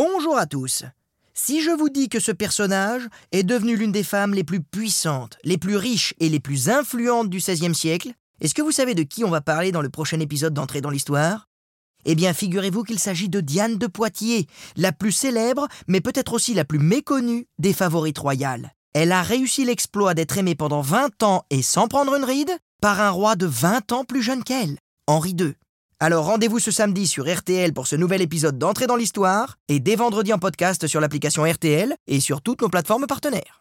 Bonjour à tous. Si je vous dis que ce personnage est devenu l'une des femmes les plus puissantes, les plus riches et les plus influentes du XVIe siècle, est-ce que vous savez de qui on va parler dans le prochain épisode d'Entrée dans l'Histoire? Eh bien, figurez-vous qu'il s'agit de Diane de Poitiers, la plus célèbre, mais peut-être aussi la plus méconnue des favorites royales. Elle a réussi l'exploit d'être aimée pendant 20 ans et sans prendre une ride par un roi de 20 ans plus jeune qu'elle, Henri II. Alors rendez-vous ce samedi sur RTL pour ce nouvel épisode d'Entrée dans l'Histoire et dès vendredi en podcast sur l'application RTL et sur toutes nos plateformes partenaires.